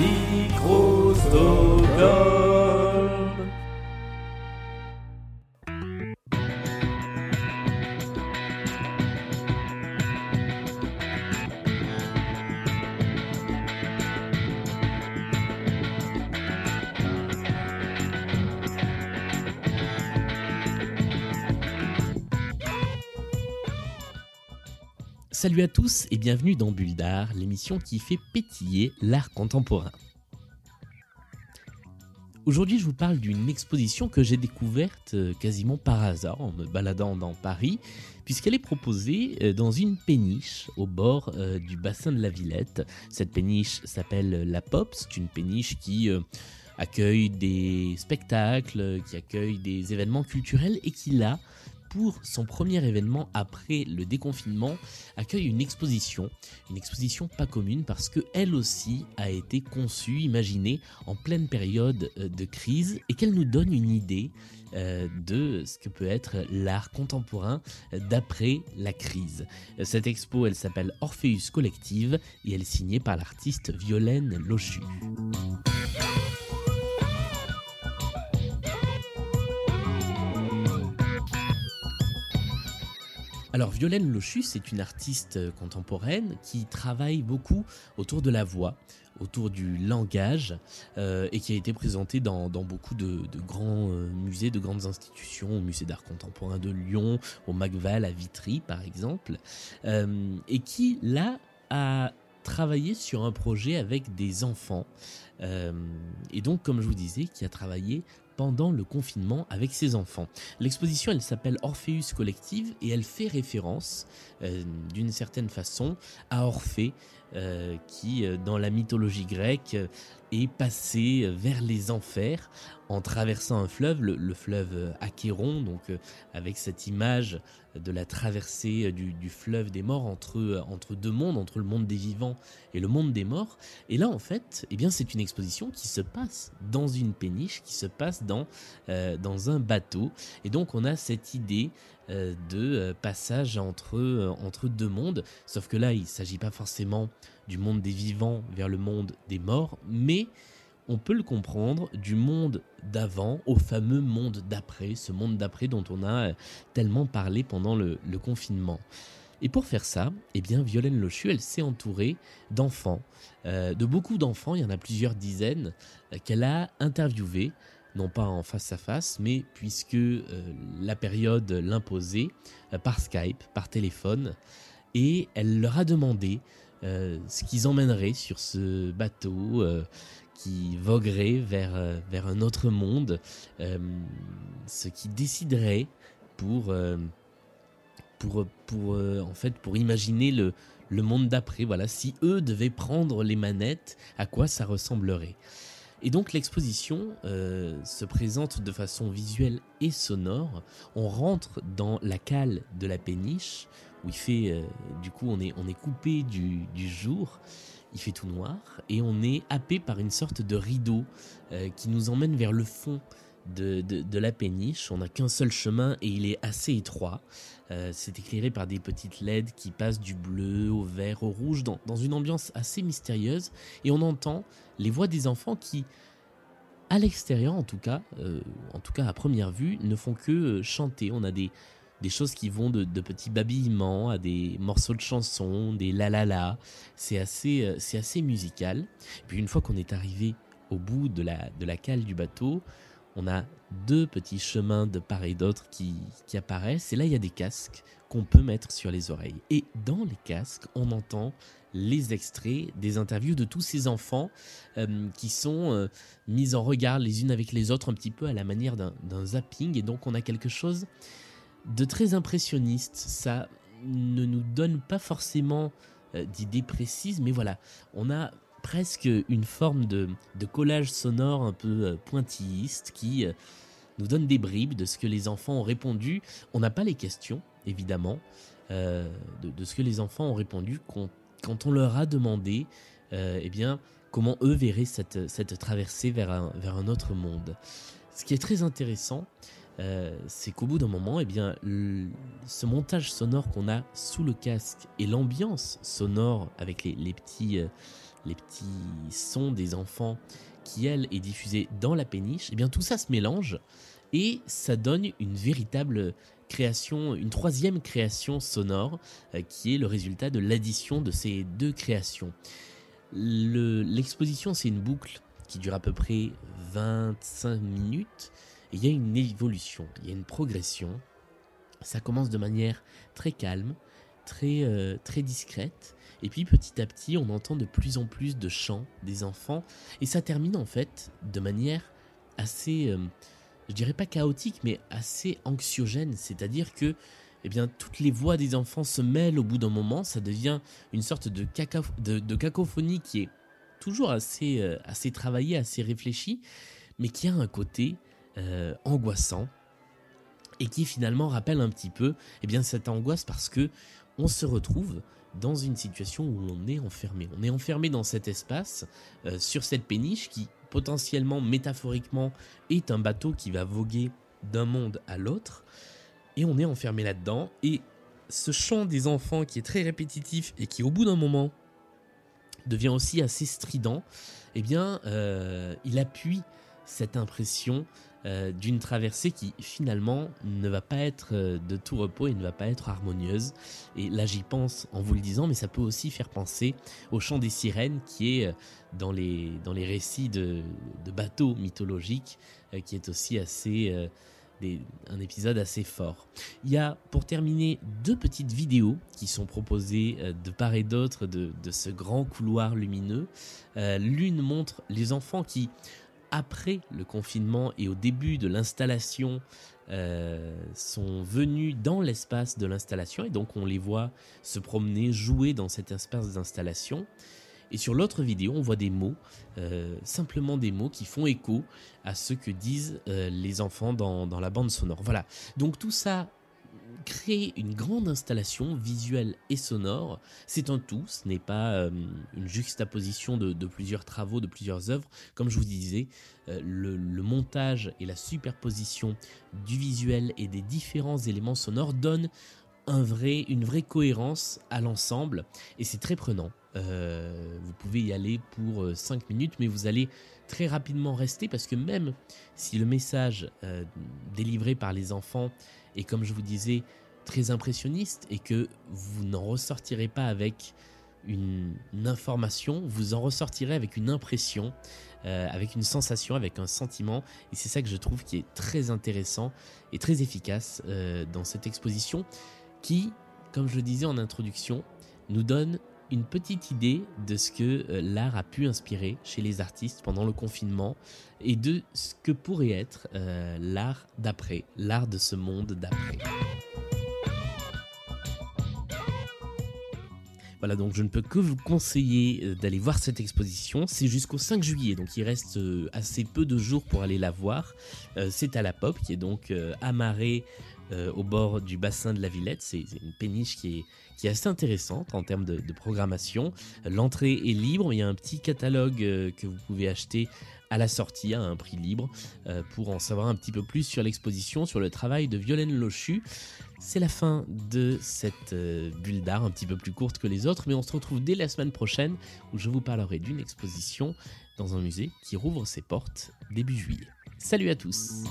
Microsoft. Salut à tous et bienvenue dans Bulle d'Art, l'émission qui fait pétiller l'art contemporain. Aujourd'hui, je vous parle d'une exposition que j'ai découverte euh, quasiment par hasard en me baladant dans Paris, puisqu'elle est proposée euh, dans une péniche au bord euh, du bassin de la Villette. Cette péniche s'appelle La Pop, c'est une péniche qui accueille des spectacles, qui accueille des événements culturels et qui là pour son premier événement après le déconfinement, accueille une exposition, une exposition pas commune parce que elle aussi a été conçue, imaginée en pleine période euh, de crise et qu'elle nous donne une idée euh, de ce que peut être l'art contemporain euh, d'après la crise. Cette expo, elle s'appelle Orpheus Collective et elle est signée par l'artiste Violaine Lochu. Alors Violaine Lochus est une artiste euh, contemporaine qui travaille beaucoup autour de la voix, autour du langage euh, et qui a été présentée dans, beaucoup de, grands euh, musées, de grandes institutions, au musée d'art contemporain de Lyon, au Macval à Vitry par exemple, et qui là a travaillé sur un projet avec des enfants et donc comme je vous disais qui a travaillé pendant le confinement avec ses enfants. L'exposition, elle s'appelle Orpheus Collective et elle fait référence euh, d'une certaine façon à Orphée, euh, qui, euh, dans la mythologie grecque, est passé vers les enfers en traversant un fleuve, le, fleuve Achéron, donc avec cette image de la traversée du, fleuve des morts entre, deux mondes, entre le monde des vivants et le monde des morts. Et là, en fait, eh bien, c'est une exposition qui se passe dans une péniche, qui se passe dans, un bateau. Et donc, on a cette idée euh, de euh, passage entre, euh, entre deux mondes. Sauf que là, il ne s'agit pas forcément du monde des vivants vers le monde des morts, mais on peut le comprendre du monde d'avant au fameux monde d'après, ce monde d'après dont on a tellement parlé pendant le, confinement. Et pour faire ça, eh bien, Violaine Lochu, elle s'est entourée d'enfants, de beaucoup d'enfants, il y en a plusieurs dizaines, qu'elle a interviewés non pas en face à face, mais puisque euh, la période l'imposait, euh, par Skype, par téléphone, et elle leur a demandé euh, ce qu'ils emmèneraient sur ce bateau qui voguerait vers, vers un autre monde, ce qu'ils décideraient pour, pour, pour, en fait, pour imaginer le, le monde d'après. Voilà, si eux devaient prendre les manettes, à quoi ça ressemblerait? Et donc l'exposition euh, se présente de façon visuelle et sonore. On rentre dans la cale de la péniche où il fait, euh, du coup, on est, coupé du, jour. Il fait tout noir et on est happé par une sorte de rideau euh, qui nous emmène vers le fond de, la péniche. On n'a qu'un seul chemin et il est assez étroit. c'est éclairé par des petites LED qui passent du bleu au vert au rouge dans, une ambiance assez mystérieuse. Et on entend les voix des enfants qui, à l'extérieur en tout cas, euh, en tout cas à première vue, ne font que euh, chanter. On a des, des choses qui vont de, petits babillements à des morceaux de chansons, des la la la. C'est assez, euh, c'est assez musical. puis une fois qu'on est arrivé au bout de la, de la cale du bateau, on a deux petits chemins de part et d'autre qui, qui apparaissent. Et là, il y a des casques qu'on peut mettre sur les oreilles. Et dans les casques, on entend les extraits des interviews de tous ces enfants euh, qui sont euh, mis en regard les unes avec les autres un petit peu à la manière d'un zapping. Et donc on a quelque chose de très impressionniste. Ça ne nous donne pas forcément euh, d'idées précises, mais voilà, on a presque une forme de, collage sonore un peu pointilliste qui nous donne des bribes de ce que les enfants ont répondu. On n'a pas les questions, évidemment, de, de, ce que les enfants ont répondu, quand on leur a demandé euh, eh bien, comment eux verraient cette, cette traversée vers un, vers un autre monde. Ce qui est très intéressant, euh, c'est qu'au bout d'un moment, eh bien, ce montage sonore qu'on a sous le casque et l'ambiance sonore avec les, petits, euh, les petits sons des enfants qui, elle, est diffusée dans la péniche, eh bien tout ça se mélange et ça donne une véritable création, une troisième création sonore euh, qui est le résultat de l'addition de ces deux créations. L'exposition, c'est une boucle qui dure à peu près 25 minutes il y a une évolution, il y a une progression. Ça commence de manière très calme, très, euh, très discrète et puis petit à petit, on entend de plus en plus de chants des enfants. Et ça termine en fait de manière assez, euh, je dirais pas chaotique, mais assez anxiogène. C'est-à-dire que eh bien, toutes les voix des enfants se mêlent au bout d'un moment. Ça devient une sorte de, cacophonie qui est toujours assez, euh, assez travaillée, assez réfléchie, mais qui a un côté euh, angoissant et qui finalement rappelle un petit peu eh bien, cette angoisse parce que on se retrouve dans une situation où on est enfermé. On est enfermé dans cet espace, euh, sur cette péniche qui potentiellement, métaphoriquement, est un bateau qui va voguer d'un monde à l'autre. Et on est enfermé là-dedans. Et ce chant des enfants qui est très répétitif et qui au bout d'un moment devient aussi assez strident, eh bien, euh, il appuie cette impression euh, d'une traversée qui finalement ne va pas être euh, de tout repos et ne va pas être harmonieuse. Et là j'y pense en vous le disant, mais ça peut aussi faire penser au chant des sirènes qui est euh, dans les, dans les récits de, bateaux mythologiques, qui est aussi assez... un épisode assez fort. Il y a pour terminer deux petites vidéos qui sont proposées de part et d'autre de, de, ce grand couloir lumineux. L'une montre les enfants qui après le confinement et au début de l'installation euh, sont venus dans l'espace de l'installation et donc on les voit se promener, jouer dans cet espace d'installation. Et sur l'autre vidéo, on voit des mots, euh, simplement des mots qui font écho à ce que disent euh, les enfants dans, dans la bande sonore. Voilà, donc tout ça créer une grande installation visuelle et sonore. C'est un tout, ce n'est pas euh, une juxtaposition de, plusieurs travaux, de plusieurs œuvres. Comme je vous disais, euh, le, montage et la superposition du visuel et des différents éléments sonores donnent vrai, une vraie cohérence à l'ensemble et c'est très prenant. Euh, vous pouvez y aller pour 5 minutes, mais vous allez très rapidement rester parce que même si le message délivré par les enfants et comme je vous disais, très impressionniste et que vous n'en ressortirez pas avec une, information, vous en ressortirez avec une impression, euh, avec une sensation, avec un sentiment. Et c'est ça que je trouve qui est très intéressant et très efficace euh, dans cette exposition qui, comme je le disais en introduction, nous donne une petite idée de ce que euh, l'art a pu inspirer chez les artistes pendant le confinement et de ce que pourrait être euh, l'art d'après, l'art de ce monde d'après. Voilà, donc je ne peux que vous conseiller euh, d'aller voir cette exposition. C'est jusqu'au 5 juillet, donc il reste assez peu de jours pour aller la voir. C'est à la Pop, qui est donc amarrée au bord du bassin de la Villette. C'est une péniche qui est, assez intéressante en termes de, programmation. L'entrée est libre, il y a un petit catalogue euh, que vous pouvez acheter à la sortie à un prix libre euh, pour en savoir un petit peu plus sur l'exposition, sur le travail de Violaine Lochu. C'est la fin de cette euh, bulle d'art un petit peu plus courte que les autres, mais on se retrouve dès la semaine prochaine où je vous parlerai d'une exposition dans un musée qui rouvre ses portes début juillet. Salut à tous